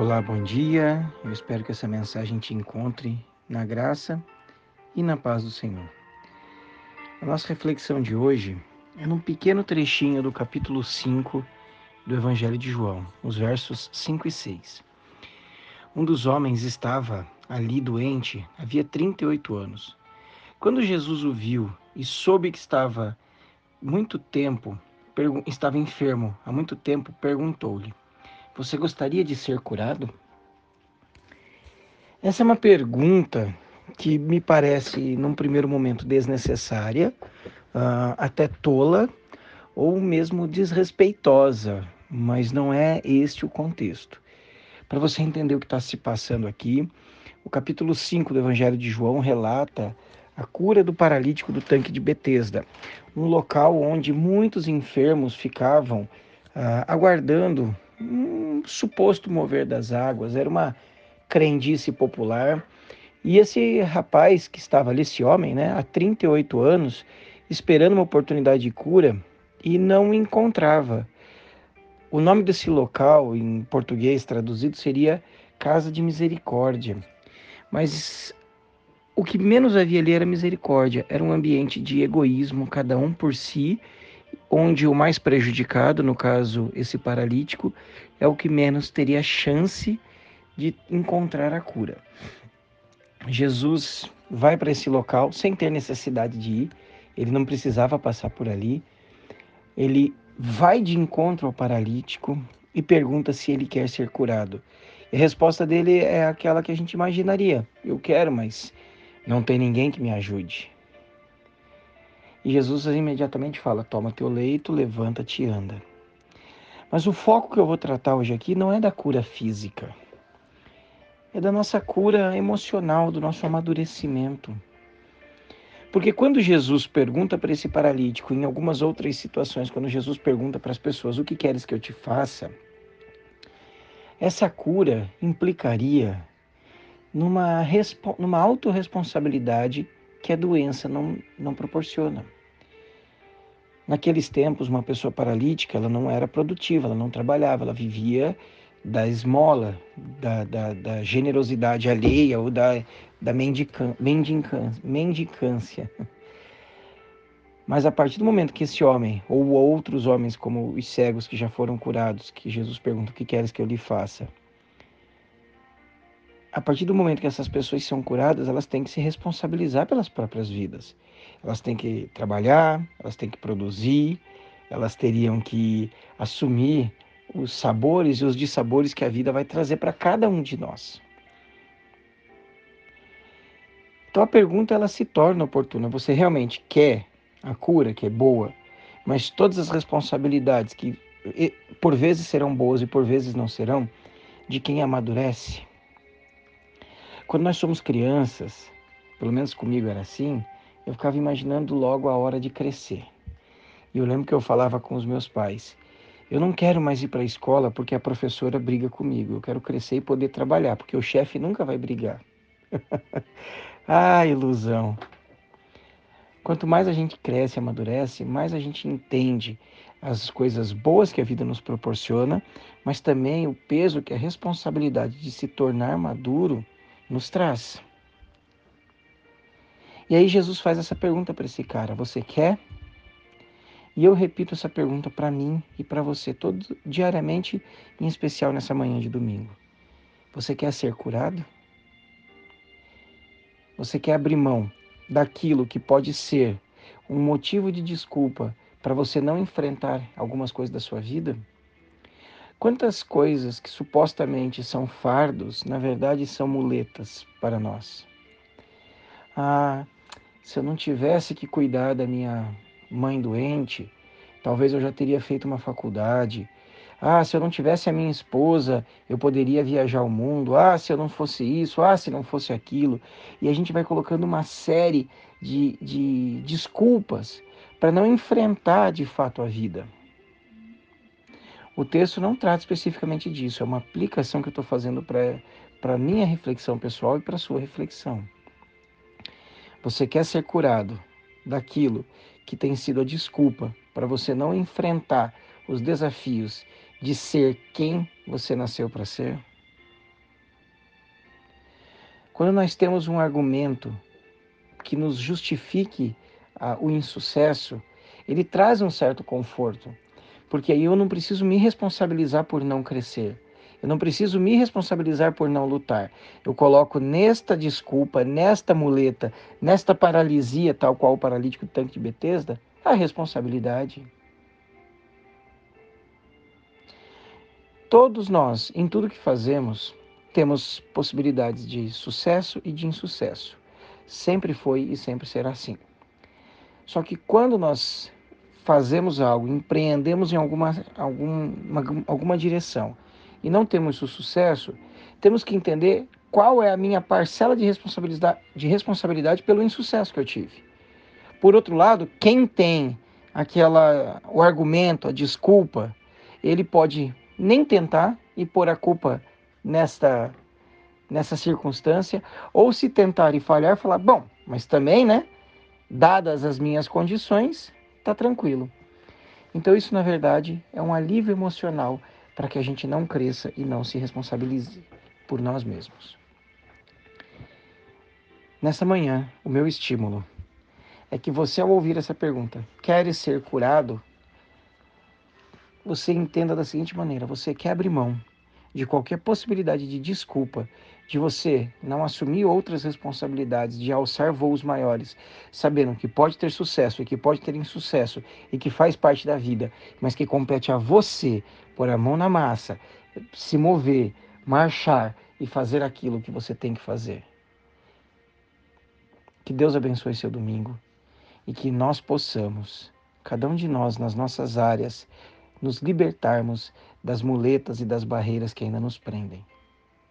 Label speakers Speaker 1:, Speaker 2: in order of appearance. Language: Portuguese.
Speaker 1: Olá, bom dia. Eu espero que essa mensagem te encontre na graça e na paz do Senhor. A nossa reflexão de hoje é num pequeno trechinho do capítulo 5 do Evangelho de João, os versos 5 e 6. Um dos homens estava ali doente havia 38 anos. Quando Jesus o viu e soube que estava muito tempo, estava enfermo há muito tempo, perguntou-lhe: você gostaria de ser curado? Essa é uma pergunta que me parece, num primeiro momento, desnecessária, uh, até tola ou mesmo desrespeitosa, mas não é este o contexto. Para você entender o que está se passando aqui, o capítulo 5 do Evangelho de João relata a cura do paralítico do tanque de Betesda, um local onde muitos enfermos ficavam uh, aguardando um suposto mover das águas, era uma crendice popular. E esse rapaz que estava ali, esse homem, né, há 38 anos, esperando uma oportunidade de cura e não encontrava. O nome desse local, em português traduzido, seria Casa de Misericórdia. Mas o que menos havia ali era misericórdia, era um ambiente de egoísmo, cada um por si onde o mais prejudicado, no caso esse paralítico, é o que menos teria chance de encontrar a cura. Jesus vai para esse local sem ter necessidade de ir, ele não precisava passar por ali. Ele vai de encontro ao paralítico e pergunta se ele quer ser curado. E a resposta dele é aquela que a gente imaginaria: eu quero, mas não tem ninguém que me ajude. E Jesus imediatamente fala: toma teu leito, levanta-te e anda. Mas o foco que eu vou tratar hoje aqui não é da cura física, é da nossa cura emocional, do nosso amadurecimento. Porque quando Jesus pergunta para esse paralítico, em algumas outras situações, quando Jesus pergunta para as pessoas: o que queres que eu te faça? Essa cura implicaria numa, numa autorresponsabilidade que a doença não, não proporciona. Naqueles tempos, uma pessoa paralítica ela não era produtiva, ela não trabalhava, ela vivia da esmola, da, da, da generosidade alheia ou da, da mendicância. Mas a partir do momento que esse homem, ou outros homens, como os cegos que já foram curados, que Jesus pergunta: O que queres que eu lhe faça? A partir do momento que essas pessoas são curadas, elas têm que se responsabilizar pelas próprias vidas elas têm que trabalhar, elas têm que produzir, elas teriam que assumir os sabores e os dissabores que a vida vai trazer para cada um de nós. Então a pergunta ela se torna oportuna. Você realmente quer a cura, que é boa, mas todas as responsabilidades que por vezes serão boas e por vezes não serão, de quem amadurece? Quando nós somos crianças, pelo menos comigo era assim, eu ficava imaginando logo a hora de crescer. E eu lembro que eu falava com os meus pais: eu não quero mais ir para a escola porque a professora briga comigo. Eu quero crescer e poder trabalhar, porque o chefe nunca vai brigar. ah, ilusão! Quanto mais a gente cresce e amadurece, mais a gente entende as coisas boas que a vida nos proporciona, mas também o peso que a responsabilidade de se tornar maduro nos traz. E aí Jesus faz essa pergunta para esse cara: Você quer? E eu repito essa pergunta para mim e para você todo diariamente, em especial nessa manhã de domingo. Você quer ser curado? Você quer abrir mão daquilo que pode ser um motivo de desculpa para você não enfrentar algumas coisas da sua vida? Quantas coisas que supostamente são fardos, na verdade são muletas para nós? Ah, se eu não tivesse que cuidar da minha mãe doente, talvez eu já teria feito uma faculdade. Ah, se eu não tivesse a minha esposa, eu poderia viajar o mundo. Ah, se eu não fosse isso, ah, se não fosse aquilo. E a gente vai colocando uma série de, de desculpas para não enfrentar de fato a vida. O texto não trata especificamente disso, é uma aplicação que eu estou fazendo para a minha reflexão pessoal e para a sua reflexão. Você quer ser curado daquilo que tem sido a desculpa para você não enfrentar os desafios de ser quem você nasceu para ser? quando nós temos um argumento que nos justifique ah, o insucesso, ele traz um certo conforto, porque aí eu não preciso me responsabilizar por não crescer. Eu não preciso me responsabilizar por não lutar. Eu coloco nesta desculpa, nesta muleta, nesta paralisia, tal qual o paralítico do tanque de Betesda, a responsabilidade. Todos nós, em tudo que fazemos, temos possibilidades de sucesso e de insucesso. Sempre foi e sempre será assim. Só que quando nós fazemos algo, empreendemos em alguma, alguma, alguma direção e não temos o sucesso, temos que entender qual é a minha parcela de responsabilidade, de responsabilidade pelo insucesso que eu tive. Por outro lado, quem tem aquela o argumento, a desculpa, ele pode nem tentar e pôr a culpa nesta nessa circunstância, ou se tentar e falhar, falar, bom, mas também, né, dadas as minhas condições, tá tranquilo. Então isso na verdade é um alívio emocional para que a gente não cresça e não se responsabilize por nós mesmos. Nessa manhã, o meu estímulo é que você ao ouvir essa pergunta, queres ser curado? você entenda da seguinte maneira: você quebre mão de qualquer possibilidade de desculpa, de você não assumir outras responsabilidades, de alçar voos maiores, sabendo que pode ter sucesso e que pode ter insucesso e que faz parte da vida, mas que compete a você pôr a mão na massa, se mover, marchar e fazer aquilo que você tem que fazer. Que Deus abençoe seu domingo e que nós possamos, cada um de nós nas nossas áreas, nos libertarmos das muletas e das barreiras que ainda nos prendem.